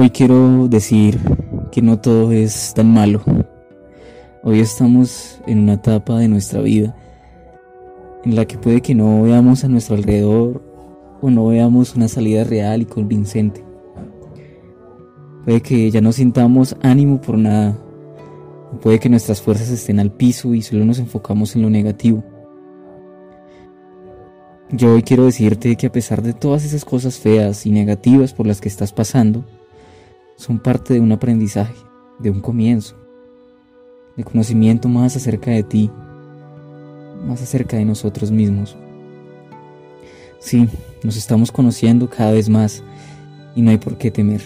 Hoy quiero decir que no todo es tan malo. Hoy estamos en una etapa de nuestra vida en la que puede que no veamos a nuestro alrededor o no veamos una salida real y convincente. Puede que ya no sintamos ánimo por nada. Puede que nuestras fuerzas estén al piso y solo nos enfocamos en lo negativo. Yo hoy quiero decirte que a pesar de todas esas cosas feas y negativas por las que estás pasando, son parte de un aprendizaje, de un comienzo, de conocimiento más acerca de ti, más acerca de nosotros mismos. Sí, nos estamos conociendo cada vez más y no hay por qué temer.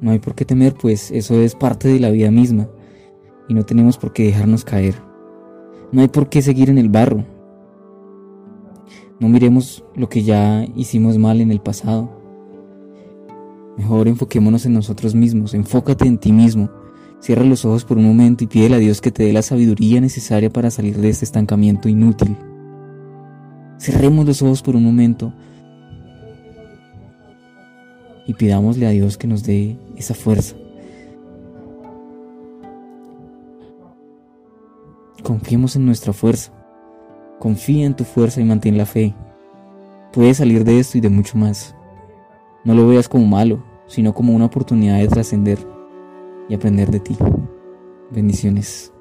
No hay por qué temer, pues eso es parte de la vida misma y no tenemos por qué dejarnos caer. No hay por qué seguir en el barro. No miremos lo que ya hicimos mal en el pasado Mejor enfoquémonos en nosotros mismos, enfócate en ti mismo. Cierra los ojos por un momento y pídele a Dios que te dé la sabiduría necesaria para salir de este estancamiento inútil. Cerremos los ojos por un momento y pidámosle a Dios que nos dé esa fuerza. Confiemos en nuestra fuerza. Confía en tu fuerza y mantén la fe. Puedes salir de esto y de mucho más. No lo veas como malo, sino como una oportunidad de trascender y aprender de ti. Bendiciones.